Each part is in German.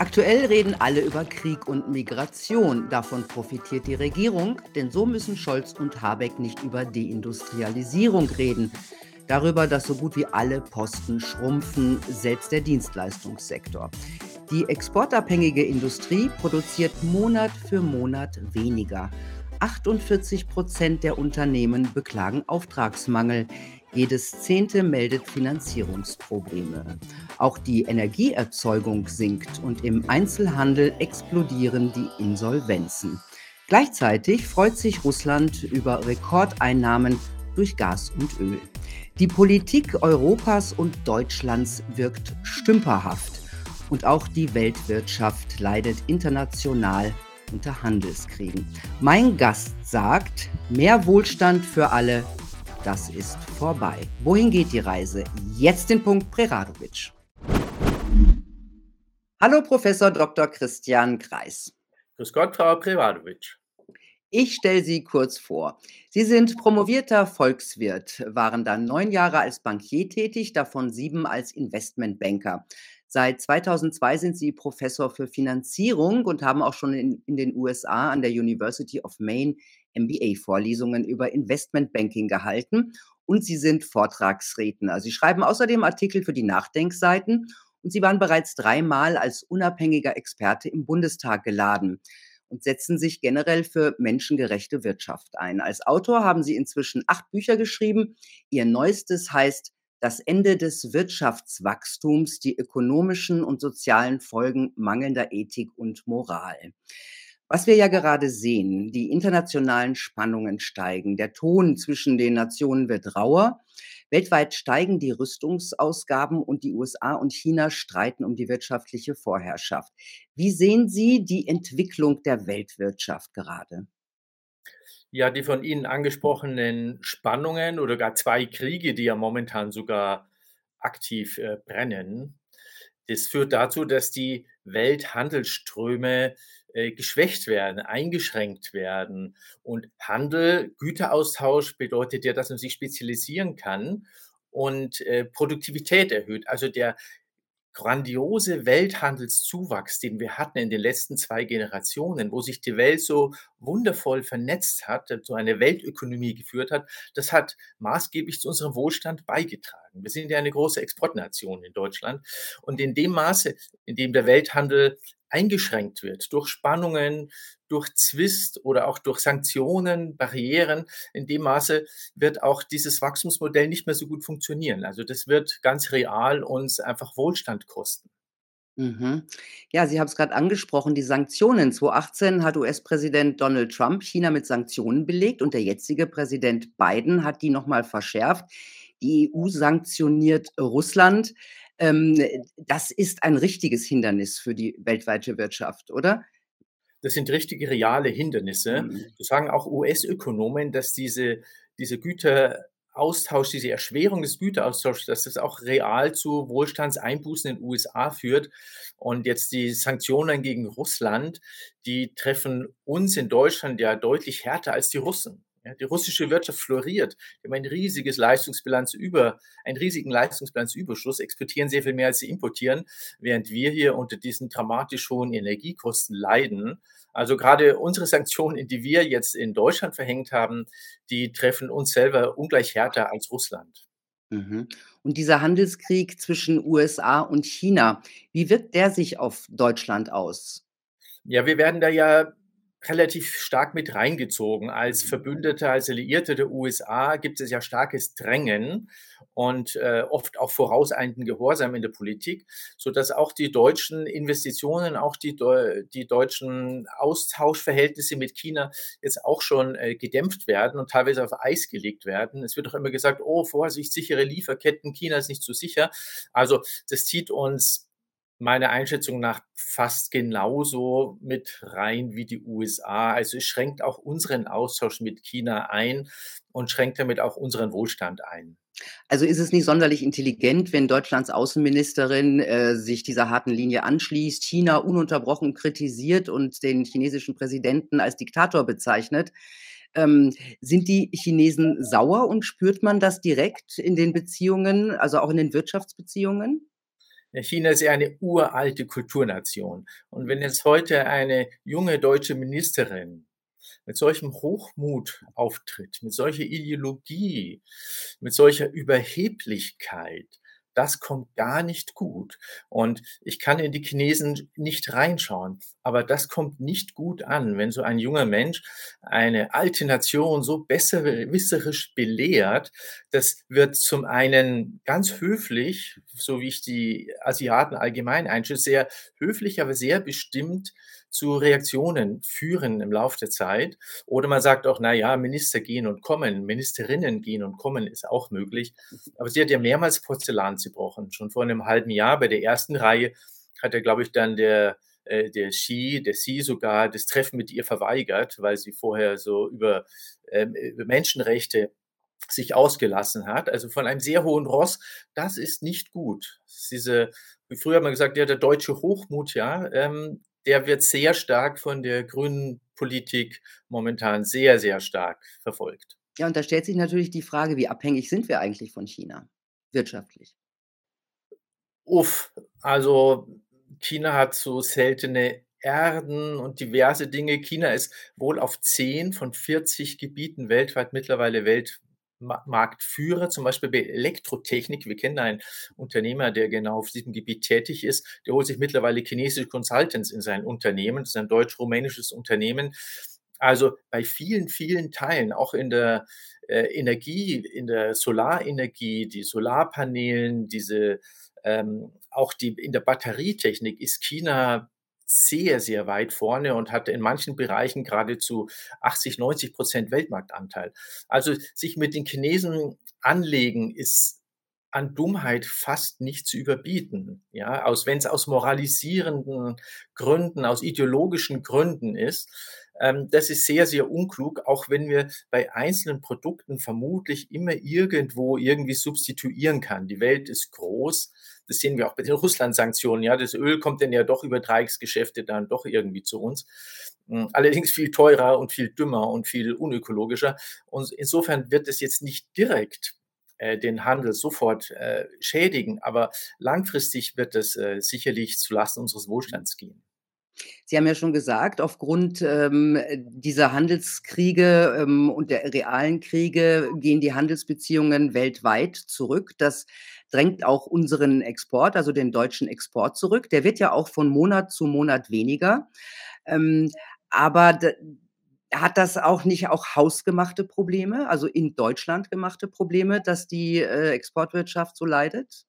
Aktuell reden alle über Krieg und Migration. Davon profitiert die Regierung, denn so müssen Scholz und Habeck nicht über Deindustrialisierung reden. Darüber, dass so gut wie alle Posten schrumpfen, selbst der Dienstleistungssektor. Die exportabhängige Industrie produziert Monat für Monat weniger. 48 Prozent der Unternehmen beklagen Auftragsmangel. Jedes zehnte meldet Finanzierungsprobleme. Auch die Energieerzeugung sinkt und im Einzelhandel explodieren die Insolvenzen. Gleichzeitig freut sich Russland über Rekordeinnahmen durch Gas und Öl. Die Politik Europas und Deutschlands wirkt stümperhaft. Und auch die Weltwirtschaft leidet international unter Handelskriegen. Mein Gast sagt, mehr Wohlstand für alle, das ist vorbei. Wohin geht die Reise? Jetzt den Punkt Preradovic. Hallo Professor Dr. Christian Kreis. Grüß Gott, Frau Preradovic. Ich stelle Sie kurz vor. Sie sind promovierter Volkswirt, waren dann neun Jahre als Bankier tätig, davon sieben als Investmentbanker. Seit 2002 sind Sie Professor für Finanzierung und haben auch schon in, in den USA an der University of Maine MBA-Vorlesungen über Investmentbanking gehalten und Sie sind Vortragsredner. Sie schreiben außerdem Artikel für die Nachdenkseiten und Sie waren bereits dreimal als unabhängiger Experte im Bundestag geladen und setzen sich generell für menschengerechte Wirtschaft ein. Als Autor haben Sie inzwischen acht Bücher geschrieben. Ihr neuestes heißt Das Ende des Wirtschaftswachstums, die ökonomischen und sozialen Folgen mangelnder Ethik und Moral. Was wir ja gerade sehen, die internationalen Spannungen steigen, der Ton zwischen den Nationen wird rauer, weltweit steigen die Rüstungsausgaben und die USA und China streiten um die wirtschaftliche Vorherrschaft. Wie sehen Sie die Entwicklung der Weltwirtschaft gerade? Ja, die von Ihnen angesprochenen Spannungen oder gar zwei Kriege, die ja momentan sogar aktiv äh, brennen, das führt dazu, dass die Welthandelsströme äh, geschwächt werden, eingeschränkt werden. Und Handel, Güteraustausch bedeutet ja, dass man sich spezialisieren kann und äh, Produktivität erhöht. Also der grandiose Welthandelszuwachs, den wir hatten in den letzten zwei Generationen, wo sich die Welt so wundervoll vernetzt hat, so eine Weltökonomie geführt hat, das hat maßgeblich zu unserem Wohlstand beigetragen. Wir sind ja eine große Exportnation in Deutschland. Und in dem Maße, in dem der Welthandel eingeschränkt wird durch Spannungen, durch Zwist oder auch durch Sanktionen, Barrieren. In dem Maße wird auch dieses Wachstumsmodell nicht mehr so gut funktionieren. Also das wird ganz real uns einfach Wohlstand kosten. Mhm. Ja, Sie haben es gerade angesprochen, die Sanktionen. 2018 hat US-Präsident Donald Trump China mit Sanktionen belegt und der jetzige Präsident Biden hat die nochmal verschärft. Die EU sanktioniert Russland. Ähm, das ist ein richtiges Hindernis für die weltweite Wirtschaft, oder? Das sind richtige reale Hindernisse. Mhm. Das sagen auch US-Ökonomen, dass diese, diese Güteraustausch, diese Erschwerung des Güteraustauschs, dass das auch real zu Wohlstandseinbußen in den USA führt. Und jetzt die Sanktionen gegen Russland, die treffen uns in Deutschland ja deutlich härter als die Russen. Die russische Wirtschaft floriert. Die haben ein riesiges Leistungsbilanz über, einen riesigen Leistungsbilanzüberschuss, exportieren sehr viel mehr, als sie importieren, während wir hier unter diesen dramatisch hohen Energiekosten leiden. Also gerade unsere Sanktionen, die wir jetzt in Deutschland verhängt haben, die treffen uns selber ungleich härter als Russland. Mhm. Und dieser Handelskrieg zwischen USA und China, wie wirkt der sich auf Deutschland aus? Ja, wir werden da ja relativ stark mit reingezogen. Als mhm. Verbündeter, als Alliierte der USA gibt es ja starkes Drängen und äh, oft auch vorauseilenden Gehorsam in der Politik, so dass auch die deutschen Investitionen, auch die, die deutschen Austauschverhältnisse mit China jetzt auch schon äh, gedämpft werden und teilweise auf Eis gelegt werden. Es wird auch immer gesagt, oh, Vorsicht, sichere Lieferketten, China ist nicht so sicher. Also das zieht uns meiner Einschätzung nach fast genauso mit rein wie die USA. Also es schränkt auch unseren Austausch mit China ein und schränkt damit auch unseren Wohlstand ein. Also ist es nicht sonderlich intelligent, wenn Deutschlands Außenministerin äh, sich dieser harten Linie anschließt, China ununterbrochen kritisiert und den chinesischen Präsidenten als Diktator bezeichnet. Ähm, sind die Chinesen sauer und spürt man das direkt in den Beziehungen, also auch in den Wirtschaftsbeziehungen? China ist ja eine uralte Kulturnation. Und wenn jetzt heute eine junge deutsche Ministerin mit solchem Hochmut auftritt, mit solcher Ideologie, mit solcher Überheblichkeit, das kommt gar nicht gut. Und ich kann in die Chinesen nicht reinschauen, aber das kommt nicht gut an, wenn so ein junger Mensch eine alte Nation so besserwisserisch belehrt. Das wird zum einen ganz höflich, so wie ich die Asiaten allgemein einschätze, sehr höflich, aber sehr bestimmt zu Reaktionen führen im Laufe der Zeit. Oder man sagt auch, na ja, Minister gehen und kommen, Ministerinnen gehen und kommen ist auch möglich. Aber sie hat ja mehrmals Porzellan zerbrochen. Schon vor einem halben Jahr bei der ersten Reihe hat er, glaube ich, dann der äh, der Xi, der Xi sogar das Treffen mit ihr verweigert, weil sie vorher so über, ähm, über Menschenrechte sich ausgelassen hat, also von einem sehr hohen Ross, das ist nicht gut. Diese, früher hat man gesagt, ja, der deutsche Hochmut, ja, ähm, der wird sehr stark von der grünen Politik momentan sehr, sehr stark verfolgt. Ja, und da stellt sich natürlich die Frage, wie abhängig sind wir eigentlich von China wirtschaftlich? Uff, also China hat so seltene Erden und diverse Dinge. China ist wohl auf 10 von 40 Gebieten weltweit mittlerweile Welt, Marktführer, zum Beispiel bei Elektrotechnik. Wir kennen einen Unternehmer, der genau auf diesem Gebiet tätig ist. Der holt sich mittlerweile chinesische Consultants in sein Unternehmen. Das ist ein deutsch-rumänisches Unternehmen. Also bei vielen, vielen Teilen, auch in der äh, Energie, in der Solarenergie, die Solarpanelen, diese ähm, auch die in der Batterietechnik ist China sehr, sehr weit vorne und hatte in manchen Bereichen geradezu 80, 90 Prozent Weltmarktanteil. Also sich mit den Chinesen anlegen ist an Dummheit fast nicht zu überbieten. Ja, aus, wenn es aus moralisierenden Gründen, aus ideologischen Gründen ist, ähm, das ist sehr, sehr unklug, auch wenn wir bei einzelnen Produkten vermutlich immer irgendwo irgendwie substituieren kann. Die Welt ist groß. Das sehen wir auch bei den Russland-Sanktionen. Ja, das Öl kommt dann ja doch über Dreiecksgeschäfte dann doch irgendwie zu uns. Hm, allerdings viel teurer und viel dümmer und viel unökologischer. Und insofern wird es jetzt nicht direkt äh, den Handel sofort äh, schädigen, aber langfristig wird es äh, sicherlich zulasten unseres Wohlstands gehen. Sie haben ja schon gesagt, aufgrund ähm, dieser Handelskriege ähm, und der realen Kriege gehen die Handelsbeziehungen weltweit zurück. Das drängt auch unseren Export, also den deutschen Export zurück. Der wird ja auch von Monat zu Monat weniger. Ähm, aber hat das auch nicht auch hausgemachte Probleme, also in Deutschland gemachte Probleme, dass die äh, Exportwirtschaft so leidet?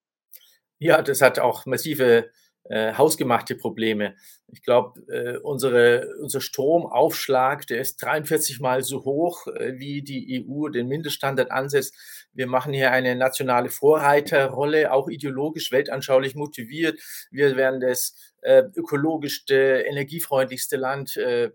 Ja, das hat auch massive äh, hausgemachte Probleme. Ich glaube, äh, unsere, unser Stromaufschlag, der ist 43 mal so hoch, äh, wie die EU den Mindeststandard ansetzt. Wir machen hier eine nationale Vorreiterrolle, auch ideologisch, weltanschaulich motiviert. Wir werden das äh, ökologischste, energiefreundlichste Land äh,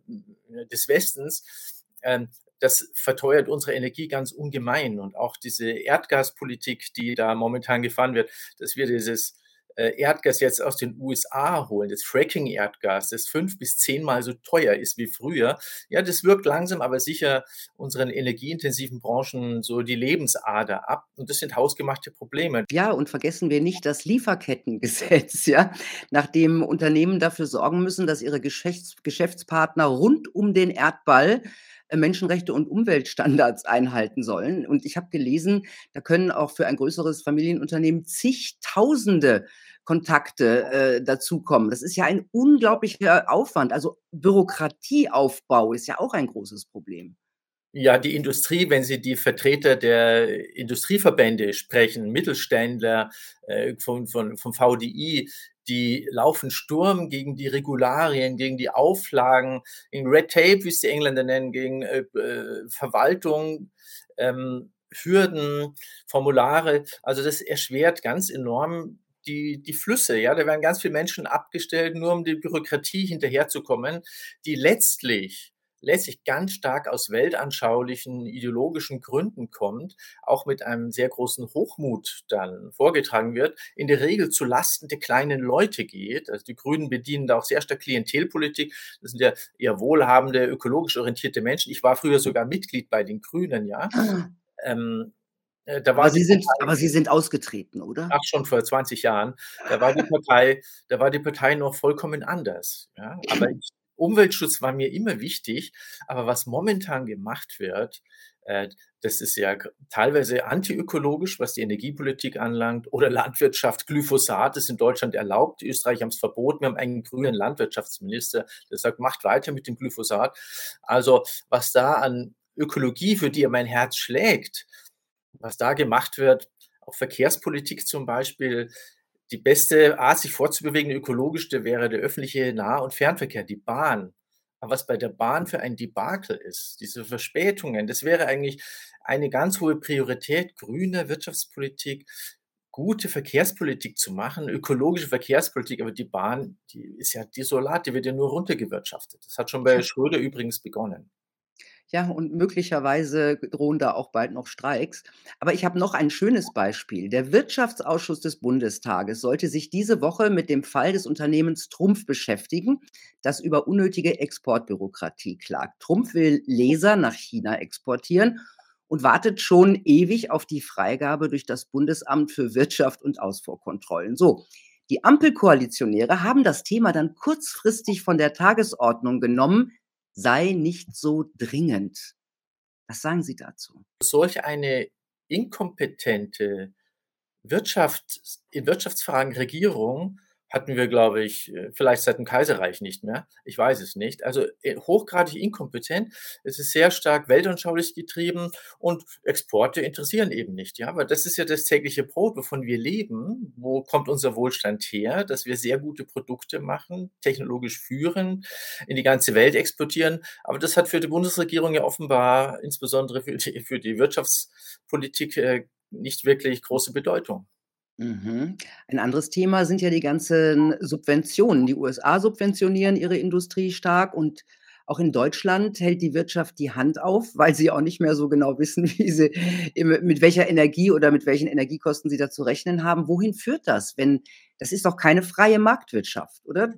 des Westens. Ähm, das verteuert unsere Energie ganz ungemein. Und auch diese Erdgaspolitik, die da momentan gefahren wird, dass wir dieses Erdgas jetzt aus den USA holen, das Fracking-Erdgas, das fünf bis zehnmal so teuer ist wie früher, ja, das wirkt langsam aber sicher unseren energieintensiven Branchen so die Lebensader ab. Und das sind hausgemachte Probleme. Ja, und vergessen wir nicht das Lieferkettengesetz, ja, nachdem Unternehmen dafür sorgen müssen, dass ihre Geschäfts Geschäftspartner rund um den Erdball äh, Menschenrechte und Umweltstandards einhalten sollen. Und ich habe gelesen, da können auch für ein größeres Familienunternehmen zigtausende Kontakte äh, dazukommen. Das ist ja ein unglaublicher Aufwand. Also Bürokratieaufbau ist ja auch ein großes Problem. Ja, die Industrie, wenn Sie die Vertreter der Industrieverbände sprechen, Mittelständler äh, von, von, vom VDI, die laufen Sturm gegen die Regularien, gegen die Auflagen, gegen Red Tape, wie es die Engländer nennen, gegen äh, äh, Verwaltung, ähm, Hürden, Formulare. Also das erschwert ganz enorm die, die Flüsse. Ja, da werden ganz viele Menschen abgestellt, nur um die Bürokratie hinterherzukommen, die letztlich letztlich ganz stark aus weltanschaulichen, ideologischen Gründen kommt, auch mit einem sehr großen Hochmut dann vorgetragen wird, in der Regel zu Lasten der kleinen Leute geht. Also die Grünen bedienen da auch sehr stark Klientelpolitik. Das sind ja eher wohlhabende, ökologisch orientierte Menschen. Ich war früher sogar Mitglied bei den Grünen, ja. Ah. Ähm, Äh, aber, Sie sind, aber Sie sind ausgetreten, oder? Ach, schon vor 20 Jahren. Da war die Partei, da war die Partei noch vollkommen anders. Ja? Aber ich, Umweltschutz war mir immer wichtig. Aber was momentan gemacht wird, äh, das ist ja teilweise antiökologisch, was die Energiepolitik anlangt, oder Landwirtschaft. Glyphosat ist in Deutschland erlaubt. Die Österreicher haben es verboten. Wir haben einen grünen Landwirtschaftsminister, der sagt, macht weiter mit dem Glyphosat. Also was da an Ökologie, für die mein Herz schlägt, was da gemacht wird, auch Verkehrspolitik zum Beispiel, die beste Art, sich fortzubewegen, ökologischste wäre der öffentliche Nah- und Fernverkehr, die Bahn. Aber was bei der Bahn für ein Debakel ist, diese Verspätungen, das wäre eigentlich eine ganz hohe Priorität grüne Wirtschaftspolitik, gute Verkehrspolitik zu machen, ökologische Verkehrspolitik, aber die Bahn, die ist ja desolat, die wird ja nur runtergewirtschaftet. Das hat schon bei Schröder übrigens begonnen. Ja, und möglicherweise drohen da auch bald noch Streiks. Aber ich habe noch ein schönes Beispiel. Der Wirtschaftsausschuss des Bundestages sollte sich diese Woche mit dem Fall des Unternehmens Trumpf beschäftigen, das über unnötige Exportbürokratie klagt. Trumpf will Laser nach China exportieren und wartet schon ewig auf die Freigabe durch das Bundesamt für Wirtschaft und Ausfuhrkontrollen. So, die Ampelkoalitionäre haben das Thema dann kurzfristig von der Tagesordnung genommen, sei nicht so dringend. Was sagen Sie dazu? Solch eine inkompetente Wirtschaft, in Wirtschaftsfragen Regierung hatten wir, glaube ich, äh, vielleicht seit dem Kaiserreich nicht mehr. Ich weiß es nicht. Also äh, hochgradig inkompetent. Es ist sehr stark weltanschaulich getrieben und Exporte interessieren eben nicht. Ja, aber das ist ja das tägliche Brot, wovon wir leben. Wo kommt unser Wohlstand her? Dass wir sehr gute Produkte machen, technologisch führen, in die ganze Welt exportieren. Aber das hat für die Bundesregierung ja offenbar, insbesondere für die, für die Wirtschaftspolitik, äh, nicht wirklich große Bedeutung. Mhm. Ein anderes Thema sind ja die ganzen Subventionen. Die USA subventionieren ihre Industrie stark und auch in Deutschland hält die Wirtschaft die Hand auf, weil sie auch nicht mehr so genau wissen, wie sie, mit welcher Energie oder mit welchen Energiekosten sie da zu rechnen haben. Wohin führt das? Wenn, das ist doch keine freie Marktwirtschaft, oder?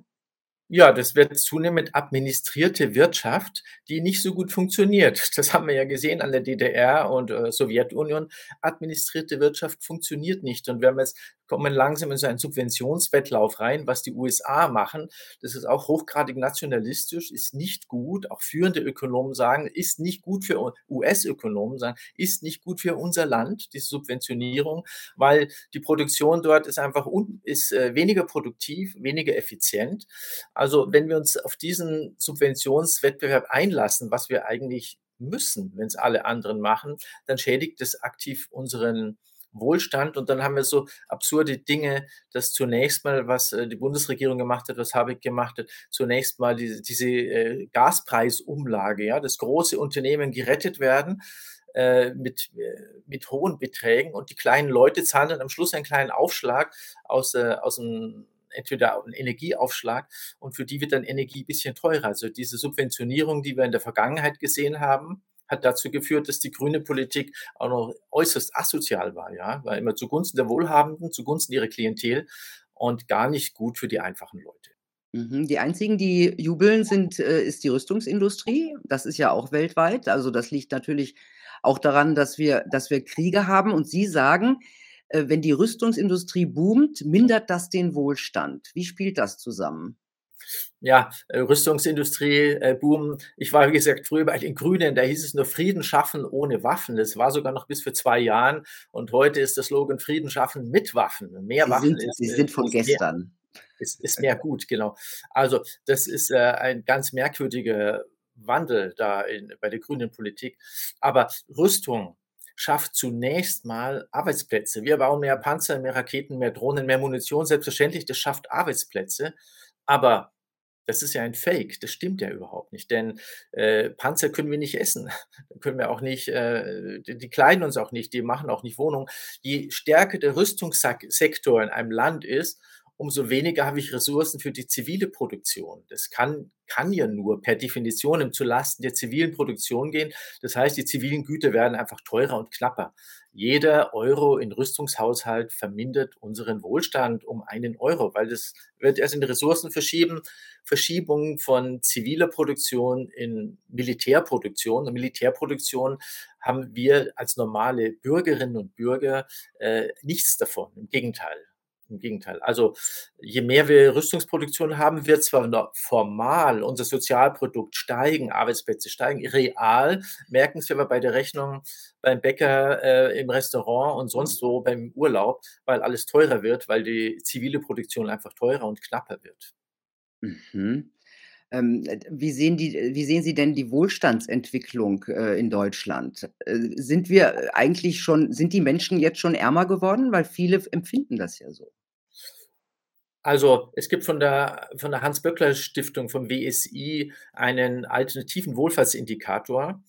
Ja, das wird zunehmend administrierte Wirtschaft, die nicht so gut funktioniert. Das haben wir ja gesehen an der DDR und äh, Sowjetunion. Administrierte Wirtschaft funktioniert nicht. Und wir haben kommen langsam in so einen Subventionswettlauf rein, was die USA machen. Das ist auch hochgradig nationalistisch, ist nicht gut. Auch führende Ökonomen sagen, ist nicht gut für US-Ökonomen sagen, ist nicht gut für unser Land, diese Subventionierung, weil die Produktion dort ist einfach un, ist äh, weniger produktiv, weniger effizient. Also wenn wir uns auf diesen Subventionswettbewerb einlassen, was wir eigentlich müssen, wenn es alle anderen machen, dann schädigt es aktiv unseren Wohlstand. Und dann haben wir so absurde Dinge, dass zunächst mal, was äh, die Bundesregierung gemacht hat, was Habeck gemacht hat, zunächst mal diese, diese äh, Gaspreisumlage, ja, dass große Unternehmen gerettet werden äh, mit, mit hohen Beträgen und die kleinen Leute zahlen dann am Schluss einen kleinen Aufschlag aus, aus dem entweder einen Energieaufschlag und für die wird dann Energie ein bisschen teurer. Also diese Subventionierung, die wir in der Vergangenheit gesehen haben, hat dazu geführt, dass die grüne Politik auch noch äußerst asozial war, ja, war immer zugunsten der Wohlhabenden, zugunsten ihrer Klientel und gar nicht gut für die einfachen Leute. Mhm, die einzigen, die jubeln, sind, äh, ist die Rüstungsindustrie. Das ist ja auch weltweit. Also das liegt natürlich auch daran, dass wir, dass wir Kriege haben. Und Sie sagen, äh, wenn die Rüstungsindustrie boomt, mindert das den Wohlstand. Wie spielt das zusammen? Ja, äh, Rüstungsindustrie äh, boom. Ich war, wie gesagt, früher bei den Grünen, da hieß es nur Frieden schaffen ohne Waffen. Das war sogar noch bis vor zwei Jahren. Und heute ist der Slogan Frieden schaffen mit Waffen. Mehr Sie Waffen sind, ist, Sie sind von gestern. Mehr, ist, ist mehr gut, genau. Also, das ist äh, ein ganz merkwürdiger Wandel da in, bei der grünen Politik. Aber Rüstung, schafft zunächst mal Arbeitsplätze. Wir bauen mehr Panzer, mehr Raketen, mehr Drohnen, mehr Munition. Selbstverständlich, das schafft Arbeitsplätze. Aber das ist ja ein Fake, das stimmt ja überhaupt nicht, denn äh, Panzer können wir nicht essen, können wir auch nicht, äh, die, die kleiden uns auch nicht, die machen auch nicht Wohnungen. Je stärker der Rüstungssektor in einem Land ist, umso weniger habe ich Ressourcen für die zivile Produktion. Das kann, kann ja nur per Definition im zulasten der zivilen Produktion gehen. Das heißt, die zivilen Güter werden einfach teurer und knapper. Jeder Euro in Rüstungshaushalt vermindert unseren Wohlstand um einen Euro, weil das wird erst in Ressourcen verschieben, Verschiebung von ziviler Produktion in Militärproduktion. Und Militärproduktion haben wir als normale Bürgerinnen und Bürger äh, nichts davon. Im Gegenteil. Im Gegenteil. Also je mehr wir Rüstungsproduktion haben, wird zwar noch formal unser Sozialprodukt steigen, Arbeitsplätze steigen, real merken es wir aber bei der Rechnung beim Bäcker, äh, im Restaurant und sonst wo beim Urlaub, weil alles teurer wird, weil die zivile Produktion einfach teurer und knapper wird. Mhm. Ähm, äh, wie sehen die wie sehen Sie denn die Wohlstandsentwicklung, äh, in Deutschland? Äh, sind wir eigentlich schon sind die Menschen jetzt schon ärmer geworden? Weil viele empfinden das ja so. Also, es gibt von der von der Hans-Böckler-Stiftung, vom WSI, einen alternativen Wohlfahrtsindikator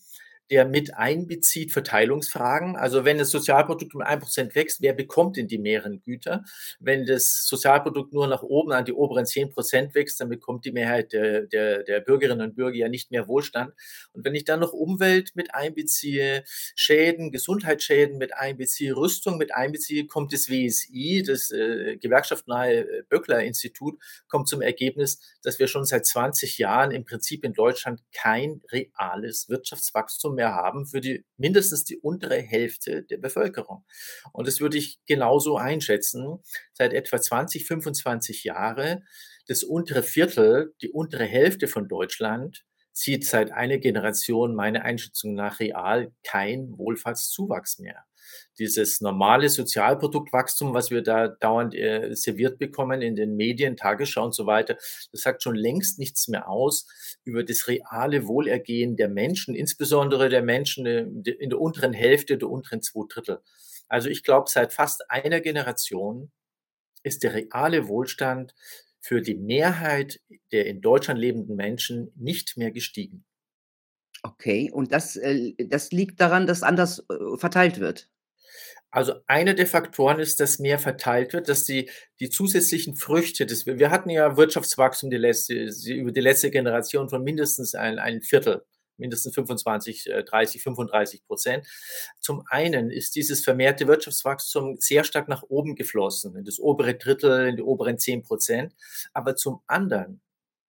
der mit einbezieht Verteilungsfragen. Also wenn das Sozialprodukt um ein Prozent wächst, wer bekommt denn die mehreren Güter? Wenn das Sozialprodukt nur nach oben an die oberen zehn Prozent wächst, dann bekommt die Mehrheit der, der, der Bürgerinnen und Bürger ja nicht mehr Wohlstand. Und wenn ich dann noch Umwelt mit einbeziehe, Schäden, Gesundheitsschäden mit einbeziehe, Rüstung mit einbeziehe, kommt das WSI, das äh, gewerkschaftsnahe Böckler-Institut, kommt zum Ergebnis, dass wir schon seit 20 Jahren im Prinzip in Deutschland kein reales Wirtschaftswachstum mehr haben für die mindestens die untere Hälfte der Bevölkerung. Und das würde ich genauso einschätzen. Seit etwa 20, 25 Jahre das untere Viertel, die untere Hälfte von Deutschland sieht seit einer Generation meiner Einschätzung nach real kein Wohlfahrtszuwachs mehr dieses normale Sozialproduktwachstum, was wir da dauernd äh, serviert bekommen in den Medien, Tagesschau und so weiter, das sagt schon längst nichts mehr aus über das reale Wohlergehen der Menschen, insbesondere der Menschen äh, in der unteren Hälfte, der unteren zwei Drittel. Also ich glaube, seit fast einer Generation ist der reale Wohlstand für die Mehrheit der in Deutschland lebenden Menschen nicht mehr gestiegen. Okay, und das, äh, das liegt daran, dass anders äh, verteilt wird? Also einer der Faktoren ist, dass mehr verteilt wird, dass die, die zusätzlichen Früchte, des, wir hatten ja Wirtschaftswachstum die letzte, über die letzte Generation von mindestens ein, ein Viertel, mindestens 25, 30, 35 Prozent. Zum einen ist dieses vermehrte Wirtschaftswachstum sehr stark nach oben geflossen, in das obere Drittel, in die oberen 10 Prozent. Aber zum anderen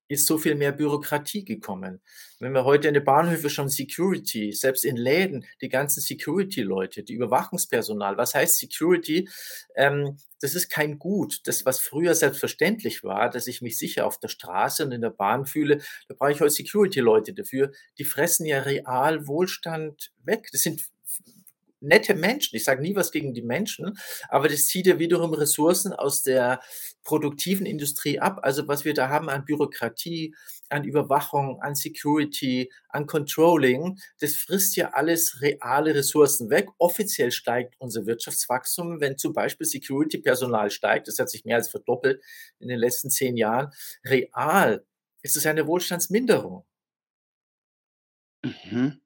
ist so viel mehr Bürokratie gekommen. Wenn wir heute in den Bahnhöfen schon Security, selbst in Läden, die ganzen Security-Leute, die Überwachungspersonal, was heißt Security? Ähm, das ist kein Gut. Das, was früher selbstverständlich war, dass ich mich sicher auf der Straße und in der Bahn fühle, da brauche ich heute Security-Leute dafür. Die fressen ja real Wohlstand weg. Das sind nette Menschen. Ich sage nie was gegen die Menschen, aber das zieht ja wiederum Ressourcen aus der produktiven Industrie ab. Also was wir da haben an Bürokratie, an Überwachung, an Security, an Controlling, das frisst ja alles reale Ressourcen weg. Offiziell steigt unser Wirtschaftswachstum, wenn zum Beispiel Security-Personal steigt, das hat sich mehr als verdoppelt in den letzten zehn Jahren. Real ist es eine Wohlstandsminderung. Mhm.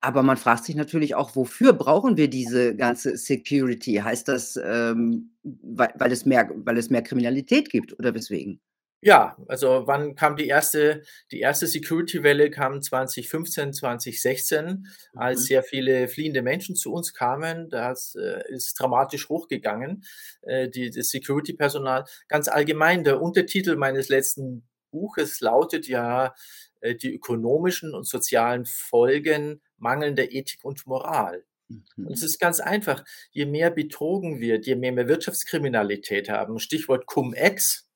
Aber man fragt sich natürlich auch, wofür brauchen wir diese ganze Security? Heißt das, ähm, weil weil es mehr weil es mehr Kriminalität gibt oder weswegen? Ja, also wann kam die erste die erste Security-Welle kam 2015, 2016, als Mhm. sehr viele fliehende Menschen zu uns kamen. Das, äh, ist dramatisch hochgegangen, äh, die das Security-Personal. Ganz allgemein, der Untertitel meines letzten Buches lautet ja, äh, „Die ökonomischen und sozialen Folgen mangelnder Ethik und Moral.“ Und es Mhm. ist ganz einfach, je mehr betrogen wird, je mehr wir Wirtschaftskriminalität haben, Stichwort Cum-Ex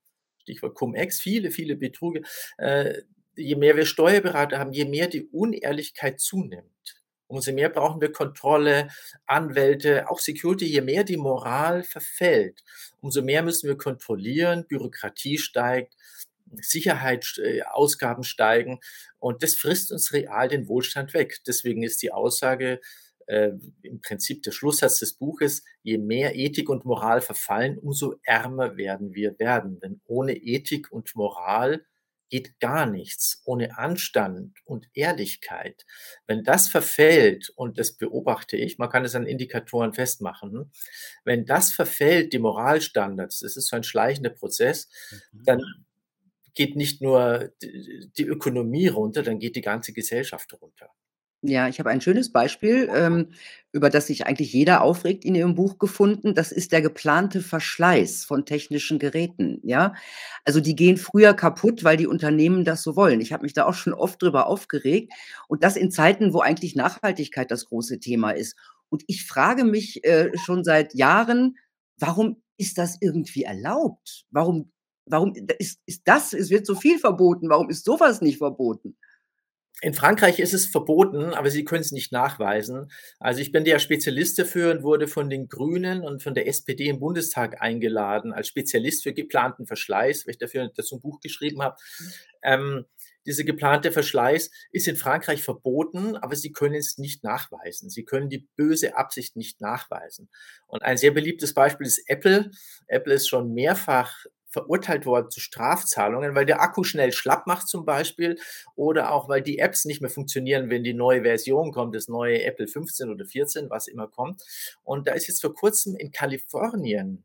Stichwort Cum-Ex, viele, viele Betrüge, äh, je mehr wir Steuerberater haben, je mehr die Unehrlichkeit zunimmt, umso mehr brauchen wir Kontrolle, Anwälte, auch Security. Je mehr die Moral verfällt, umso mehr müssen wir kontrollieren, Bürokratie steigt, Sicherheitsausgaben steigen und das frisst uns real den Wohlstand weg. Deswegen ist die Aussage äh, im Prinzip der Schlusssatz des Buches, je mehr Ethik und Moral verfallen, umso ärmer werden wir werden. Denn ohne Ethik und Moral geht gar nichts. Ohne Anstand und Ehrlichkeit. Wenn das verfällt, und das beobachte ich, man kann es an Indikatoren festmachen, wenn das verfällt, die Moralstandards, das ist so ein schleichender Prozess, Mhm. dann geht nicht nur die Ökonomie runter, dann geht die ganze Gesellschaft runter. Ja, ich habe ein schönes Beispiel, ähm, über das sich eigentlich jeder aufregt in Ihrem Buch gefunden. Das ist der geplante Verschleiß von technischen Geräten, ja? Also, die gehen früher kaputt, weil die Unternehmen das so wollen. Ich habe mich da auch schon oft drüber aufgeregt und das in Zeiten, wo eigentlich Nachhaltigkeit das große Thema ist. Und ich frage mich, äh, schon seit Jahren, warum ist das irgendwie erlaubt? Warum warum ist ist das es wird so viel verboten, warum ist so was nicht verboten? In Frankreich ist es verboten, aber sie können es nicht nachweisen. Also ich bin der Spezialist dafür und wurde von den Grünen und von der SPD im Bundestag eingeladen als Spezialist für geplanten Verschleiß, weil ich dafür dazu ein Buch geschrieben habe. Ähm, dieser geplante Verschleiß ist in Frankreich verboten, aber sie können es nicht nachweisen. Sie können die böse Absicht nicht nachweisen. Und ein sehr beliebtes Beispiel ist Apple. Apple ist schon mehrfach verurteilt worden zu Strafzahlungen, weil der Akku schnell schlapp macht zum Beispiel oder auch weil die Apps nicht mehr funktionieren, wenn die neue Version kommt, das neue Apple 15 oder 14, was immer kommt. Und da ist jetzt vor kurzem in Kalifornien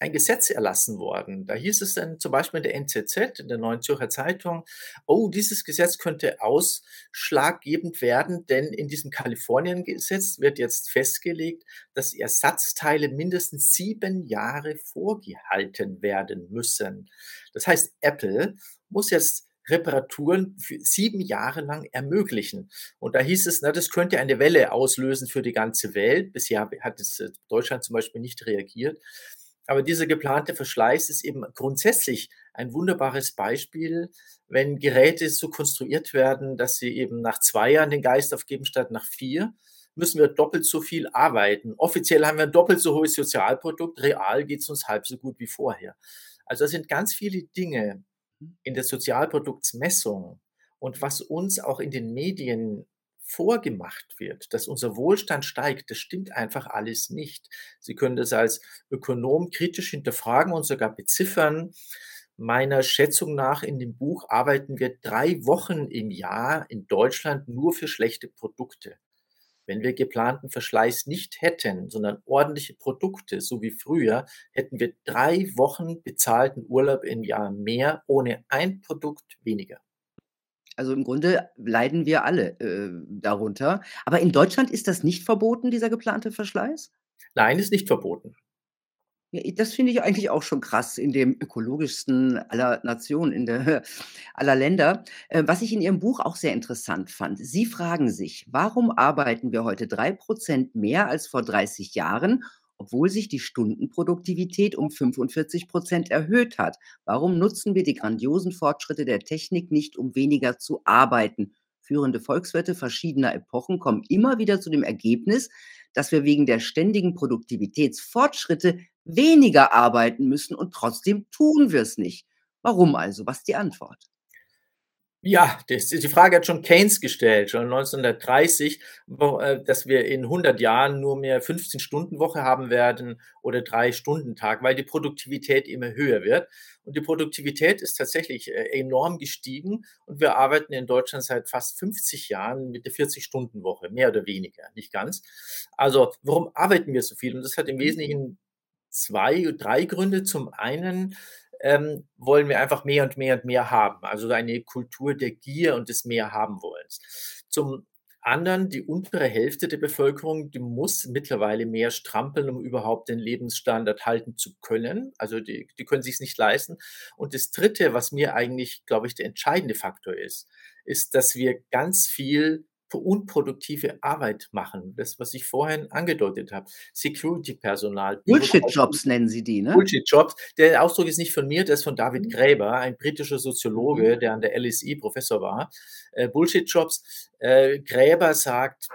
ein Gesetz erlassen worden. Da hieß es dann zum Beispiel in der NZZ, in der Neuen Zürcher Zeitung, oh, dieses Gesetz könnte ausschlaggebend werden, denn in diesem Kalifornien-Gesetz wird jetzt festgelegt, dass Ersatzteile mindestens sieben Jahre vorgehalten werden müssen. Das heißt, Apple muss jetzt Reparaturen für sieben Jahre lang ermöglichen. Und da hieß es, na, das könnte eine Welle auslösen für die ganze Welt. Bisher hat es äh, Deutschland zum Beispiel nicht reagiert. Aber dieser geplante Verschleiß ist eben grundsätzlich ein wunderbares Beispiel, wenn Geräte so konstruiert werden, dass sie eben nach zwei Jahren den Geist aufgeben statt nach vier, müssen wir doppelt so viel arbeiten. Offiziell haben wir ein doppelt so hohes Sozialprodukt, real geht es uns halb so gut wie vorher. Also es sind ganz viele Dinge in der Sozialproduktsmessung und was uns auch in den Medien vorgemacht wird, dass unser Wohlstand steigt, das stimmt einfach alles nicht. Sie können das als Ökonom kritisch hinterfragen und sogar beziffern. Meiner Schätzung nach in dem Buch arbeiten wir drei Wochen im Jahr in Deutschland nur für schlechte Produkte. Wenn wir geplanten Verschleiß nicht hätten, sondern ordentliche Produkte, so wie früher, hätten wir drei Wochen bezahlten Urlaub im Jahr mehr, ohne ein Produkt weniger. Also, im Grunde leiden wir alle, äh, darunter. Aber in Deutschland ist das nicht verboten, dieser geplante Verschleiß? Nein, ist nicht verboten. Ja, das finde ich eigentlich auch schon krass in dem ökologischsten aller Nationen, in der aller Länder. Äh, was ich in Ihrem Buch auch sehr interessant fand: Sie fragen sich: „Warum arbeiten wir heute 3% mehr als vor 30 Jahren obwohl sich die Stundenproduktivität um 45% erhöht hat. Warum nutzen wir die grandiosen Fortschritte der Technik nicht, um weniger zu arbeiten? Führende Volkswirte verschiedener Epochen kommen immer wieder zu dem Ergebnis, dass wir wegen der ständigen Produktivitätsfortschritte weniger arbeiten müssen und trotzdem tun wir es nicht. Warum also? Was ist die Antwort? Ja, die Frage hat schon Keynes gestellt, schon 1930, wo, äh, dass wir in 100 Jahren nur mehr 15-Stunden-Woche haben werden oder 3-Stunden-Tag, weil die Produktivität immer höher wird. Und die Produktivität ist tatsächlich äh, enorm gestiegen und wir arbeiten in Deutschland seit fast 50 Jahren mit der 40-Stunden-Woche, mehr oder weniger, nicht ganz. Also, warum arbeiten wir so viel? Und das hat im Wesentlichen zwei, drei Gründe. Zum einen ähm, wollen wir einfach mehr und mehr und mehr haben. Also eine Kultur der Gier und des Mehr haben wollens. Zum anderen, die untere Hälfte der Bevölkerung, die muss mittlerweile mehr strampeln, um überhaupt den Lebensstandard halten zu können. Also die, die können sich nicht leisten. Und das Dritte, was mir eigentlich, glaube ich, der entscheidende Faktor ist, ist, dass wir ganz viel unproduktive Arbeit machen. Das, was ich vorhin angedeutet habe. Security-Personal. Bullshit-Jobs nennen Sie die, ne? Bullshit-Jobs. Der Ausdruck ist nicht von mir, der ist von David mhm. Gräber, ein britischer Soziologe, mhm. der an der LSI Professor war. Äh, Bullshit-Jobs. Äh, Gräber sagt,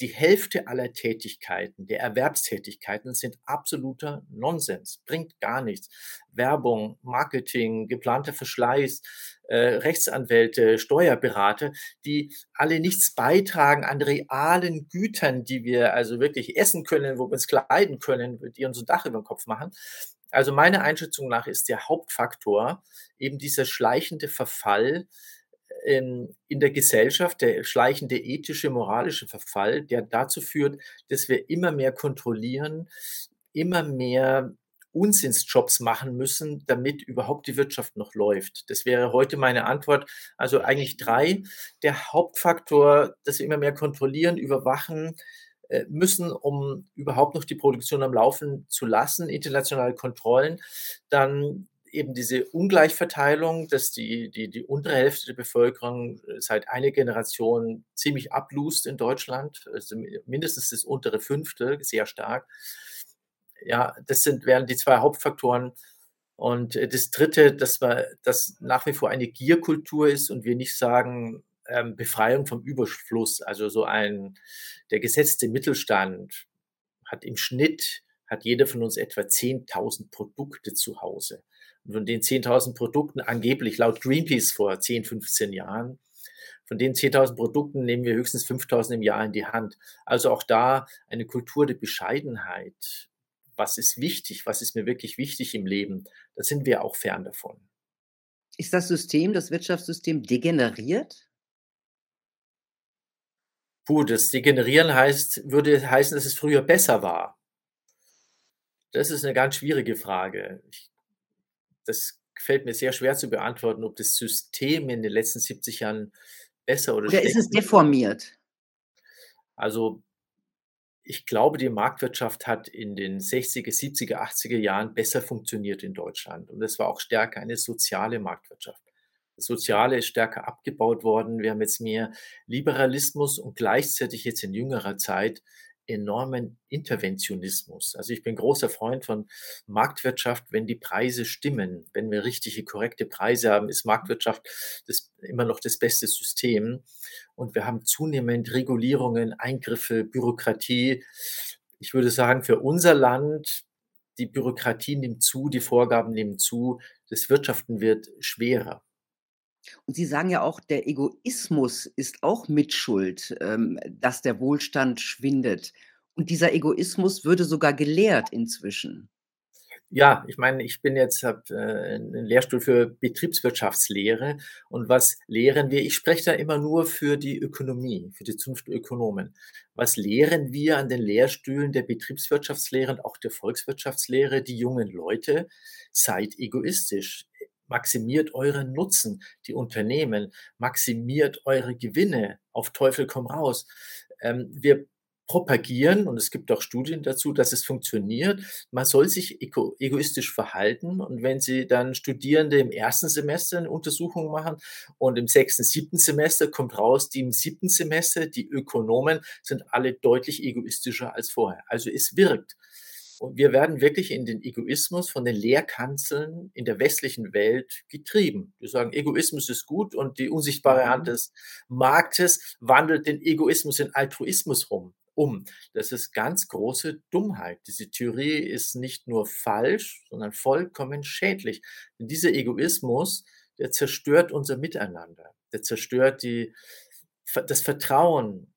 die Hälfte aller Tätigkeiten, der Erwerbstätigkeiten sind absoluter Nonsens, bringt gar nichts. Werbung, Marketing, geplanter Verschleiß, äh, Rechtsanwälte, Steuerberater, die alle nichts beitragen an realen Gütern, die wir also wirklich essen können, wo wir uns kleiden können, die uns ein Dach über den Kopf machen. Also meiner Einschätzung nach ist der Hauptfaktor eben dieser schleichende Verfall in, in der Gesellschaft, der schleichende ethische, moralische Verfall, der dazu führt, dass wir immer mehr kontrollieren, immer mehr Unsinnsjobs machen müssen, damit überhaupt die Wirtschaft noch läuft. Das wäre heute meine Antwort. Also eigentlich drei. Der Hauptfaktor, dass wir immer mehr kontrollieren, überwachen äh, müssen, um überhaupt noch die Produktion am Laufen zu lassen, internationale Kontrollen. Dann eben diese Ungleichverteilung, dass die, die, die untere Hälfte der Bevölkerung äh, seit einer Generation ziemlich ablust in Deutschland, also mindestens das untere Fünfte, sehr stark ja, das sind, wären die zwei Hauptfaktoren. Und äh, das Dritte, dass, wir, dass nach wie vor eine Gierkultur ist und wir nicht sagen, ähm, Befreiung vom Überfluss, also so ein, der gesetzte Mittelstand hat im Schnitt, hat jeder von uns etwa 10.000 Produkte zu Hause. Von den 10.000 Produkten angeblich laut Greenpeace vor 10, 15 Jahren, von den 10.000 Produkten nehmen wir höchstens 5.000 im Jahr in die Hand. Also auch da eine Kultur der Bescheidenheit was ist wichtig, was ist mir wirklich wichtig im Leben, da sind wir auch fern davon. Ist das System, das Wirtschaftssystem degeneriert? Puh, das Degenerieren heißt, würde heißen, dass es früher besser war. Das ist eine ganz schwierige Frage. Ich, das fällt mir sehr schwer zu beantworten, ob das System in den letzten 70 Jahren besser oder, oder schlechter ist. Oder ist es deformiert? Also ich glaube, die Marktwirtschaft hat in den 60er, 70er, 80er Jahren besser funktioniert in Deutschland. Und es war auch stärker eine soziale Marktwirtschaft. Das Soziale ist stärker abgebaut worden. Wir haben jetzt mehr Liberalismus und gleichzeitig jetzt in jüngerer Zeit enormen Interventionismus. Also ich bin großer Freund von Marktwirtschaft, wenn die Preise stimmen. Wenn wir richtige, korrekte Preise haben, ist Marktwirtschaft das, immer noch das beste System. Und wir haben zunehmend Regulierungen, Eingriffe, Bürokratie. Ich würde sagen, für unser Land, die Bürokratie nimmt zu, die Vorgaben nehmen zu, das Wirtschaften wird schwerer. Und Sie sagen ja auch, der Egoismus ist auch Mitschuld, ähm, dass der Wohlstand schwindet. Und dieser Egoismus würde sogar gelehrt inzwischen. Ja, ich meine, ich bin jetzt habe äh, einen Lehrstuhl für Betriebswirtschaftslehre und was lehren wir? Ich spreche da immer nur für die Ökonomie, für die Zunft Ökonomen. Was lehren wir an den Lehrstühlen der Betriebswirtschaftslehre und auch der Volkswirtschaftslehre die jungen Leute? Seid egoistisch maximiert euren Nutzen, die Unternehmen, maximiert eure Gewinne, auf Teufel komm raus. Ähm, wir propagieren, und es gibt auch Studien dazu, dass es funktioniert. Man soll sich ego egoistisch verhalten. Und wenn Sie dann Studierende im ersten Semester eine Untersuchung machen und im sechsten, siebten Semester kommt raus, die im siebten Semester, die Ökonomen sind alle deutlich egoistischer als vorher. Also es wirkt. Und wir werden wirklich in den Egoismus von den Lehrkanzeln in der westlichen Welt getrieben. Wir sagen, Egoismus ist gut und die unsichtbare Hand mhm. des Marktes wandelt den Egoismus in Altruismus rum. Um. Das ist ganz große Dummheit. Diese Theorie ist nicht nur falsch, sondern vollkommen schädlich. Denn dieser Egoismus, der zerstört unser Miteinander. Der zerstört die, das Vertrauen,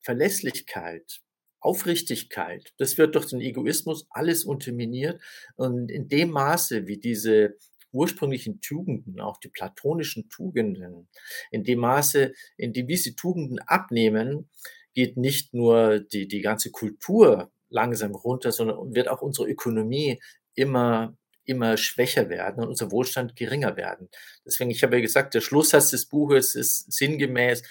Verlässlichkeit, Aufrichtigkeit, das wird durch den Egoismus alles unterminiert. Und in dem Maße, wie diese ursprünglichen Tugenden, auch die platonischen Tugenden, in dem Maße, in dem diese Tugenden abnehmen, geht nicht nur die, die ganze Kultur langsam runter, sondern wird auch unsere Ökonomie immer immer schwächer werden und unser Wohlstand geringer werden. Deswegen, ich habe ja gesagt, der Schlusssatz des Buches ist sinngemäß,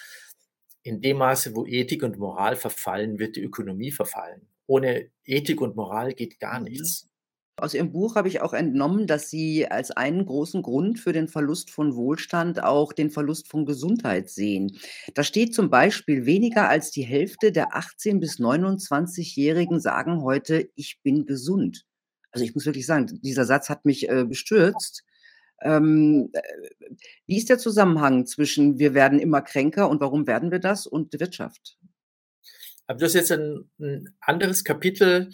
in dem Maße, wo Ethik und Moral verfallen, wird die Ökonomie verfallen. Ohne Ethik und Moral geht gar mhm. nichts. Aus Ihrem Buch habe ich auch entnommen, dass Sie als einen großen Grund für den Verlust von Wohlstand auch den Verlust von Gesundheit sehen. Da steht zum Beispiel, weniger als die Hälfte der 18- bis 29-Jährigen sagen heute, ich bin gesund. Also ich muss wirklich sagen, dieser Satz hat mich äh, bestürzt. Ähm, äh, wie ist der Zusammenhang zwischen wir werden immer kränker und warum werden wir das und Wirtschaft? Aber das ist jetzt ein, ein anderes Kapitel.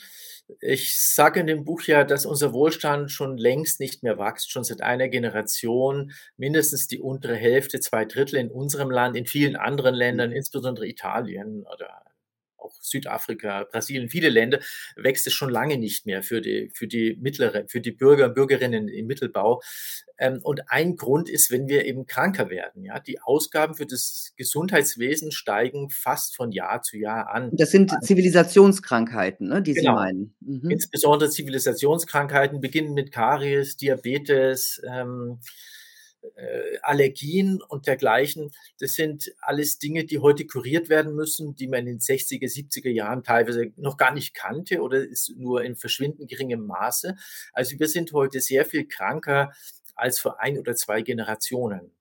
Ich sage in dem Buch ja, dass unser Wohlstand schon längst nicht mehr wächst, schon seit einer Generation, mindestens die untere Hälfte, zwei Drittel in unserem Land, in vielen anderen Ländern, insbesondere Italien oder auch Südafrika, Brasilien, viele Länder, wächst es schon lange nicht mehr für die, für die mittlere, für die Bürger, Bürgerinnen im Mittelbau. Ähm, und ein Grund ist, wenn wir eben kranker werden. Ja, die Ausgaben für das Gesundheitswesen steigen fast von Jahr zu Jahr an. Das sind Zivilisationskrankheiten, ne, die genau. Sie meinen. Mhm. Insbesondere Zivilisationskrankheiten beginnen mit Karies, Diabetes, ähm, äh, Allergien und dergleichen. Das sind alles Dinge, die heute kuriert werden müssen, die man in den 60er, 70er Jahren teilweise noch gar nicht kannte oder ist nur in verschwindend geringem Maße. Also wir sind heute sehr viel kranker als vor ein oder zwei Generationen.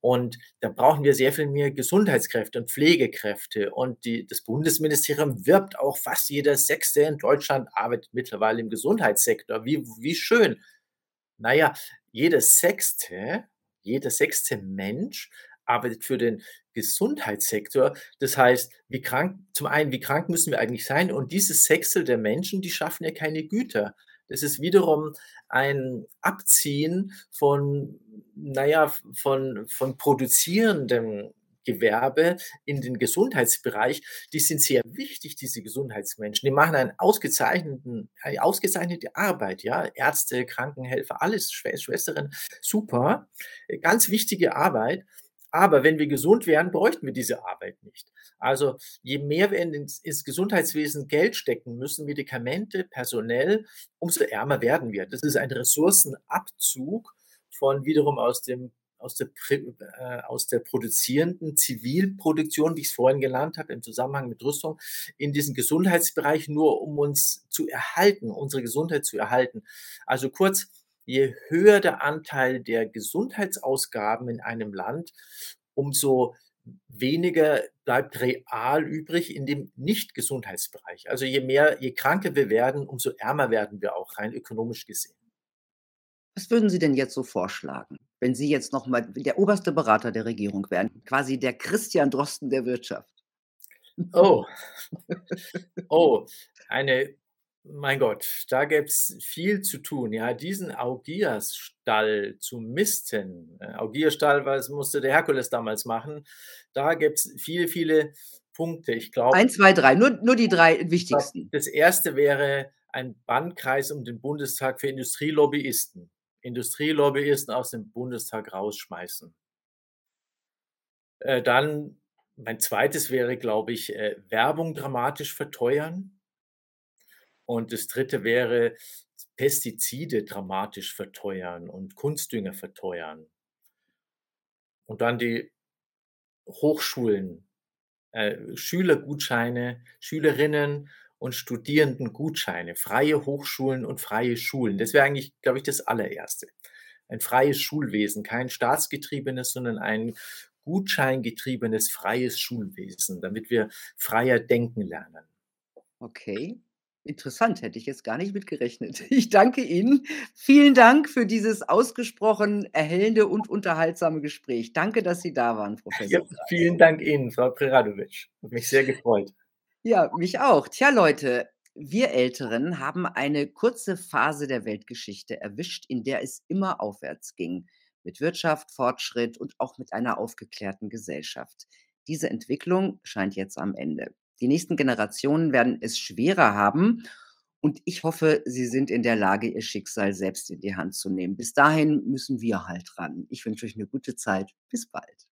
Und da brauchen wir sehr viel mehr Gesundheitskräfte und Pflegekräfte. Und die, das Bundesministerium wirbt auch fast jeder Sechste in Deutschland arbeitet mittlerweile im Gesundheitssektor. Wie, wie schön. Naja, jeder Sechste jeder sechste Mensch arbeitet für den Gesundheitssektor. Das heißt, wie krank, zum einen, wie krank müssen wir eigentlich sein? Und dieses Sechstel der Menschen, die schaffen ja keine Güter. Das ist wiederum ein Abziehen von, naja, von, von produzierendem Gewerbe in den Gesundheitsbereich, die sind sehr wichtig, diese Gesundheitsmenschen. Die machen einen ausgezeichneten, eine ausgezeichnete Arbeit, ja. Ärzte, Krankenhelfer, alles, Schwestern, super. Ganz wichtige Arbeit. Aber wenn wir gesund wären, bräuchten wir diese Arbeit nicht. Also je mehr wir ins, ins, Gesundheitswesen Geld stecken müssen, Medikamente, personell, umso ärmer werden wir. Das ist ein Ressourcenabzug von wiederum aus dem aus der, äh, aus der produzierenden Zivilproduktion, wie ich es vorhin gelernt habe, im Zusammenhang mit Rüstung, in diesen Gesundheitsbereich nur, um uns zu erhalten, unsere Gesundheit zu erhalten. Also kurz, je höher der Anteil der Gesundheitsausgaben in einem Land, umso weniger bleibt real übrig in dem Nicht-Gesundheitsbereich. Also je mehr, je kranker wir werden, umso ärmer werden wir auch rein ökonomisch gesehen. Was würden Sie denn jetzt so vorschlagen, wenn Sie jetzt noch mal der oberste Berater der Regierung wären, quasi der Christian Drosten der Wirtschaft? Oh. Oh, eine mein Gott, da gäbe es viel zu tun. Ja, diesen Augiasstall zu misten. Äh, Augiasstall, was musste der Herkules damals machen? Da gäbe es viele, viele Punkte. Ich glaube. Eins, zwei, drei, nur, nur die drei wichtigsten. Das erste wäre ein Bandkreis um den Bundestag für Industrielobbyisten. Industrielobbyisten aus dem Bundestag rausschmeißen. Äh, dann mein zweites wäre, glaube ich, äh, Werbung dramatisch verteuern. Und das dritte wäre Pestizide dramatisch verteuern und Kunstdünger verteuern. Und dann die Hochschulen, äh, Schülergutscheine, Schülerinnen und Studierendengutscheine, freie Hochschulen und freie Schulen. Das wäre eigentlich, glaube ich, das allererste. Ein freies Schulwesen, kein staatsgetriebenes, sondern ein gutscheingetriebenes freies Schulwesen, damit wir freier denken lernen. Okay. Interessant, hätte ich jetzt gar nicht mitgerechnet. Ich danke Ihnen. Vielen Dank für dieses ausgesprochen erhellende und unterhaltsame Gespräch. Danke, dass Sie da waren, Professor. Ja, vielen Dank Ihnen, Frau Preradovic. Hat mich sehr gefreut. Ja, mich auch. Tja, Leute, wir Älteren haben eine kurze Phase der Weltgeschichte erwischt, in der es immer aufwärts ging. Mit Wirtschaft, Fortschritt und auch mit einer aufgeklärten Gesellschaft. Diese Entwicklung scheint jetzt am Ende. Die nächsten Generationen werden es schwerer haben. Und ich hoffe, sie sind in der Lage, ihr Schicksal selbst in die Hand zu nehmen. Bis dahin müssen wir halt ran. Ich wünsche euch eine gute Zeit. Bis bald.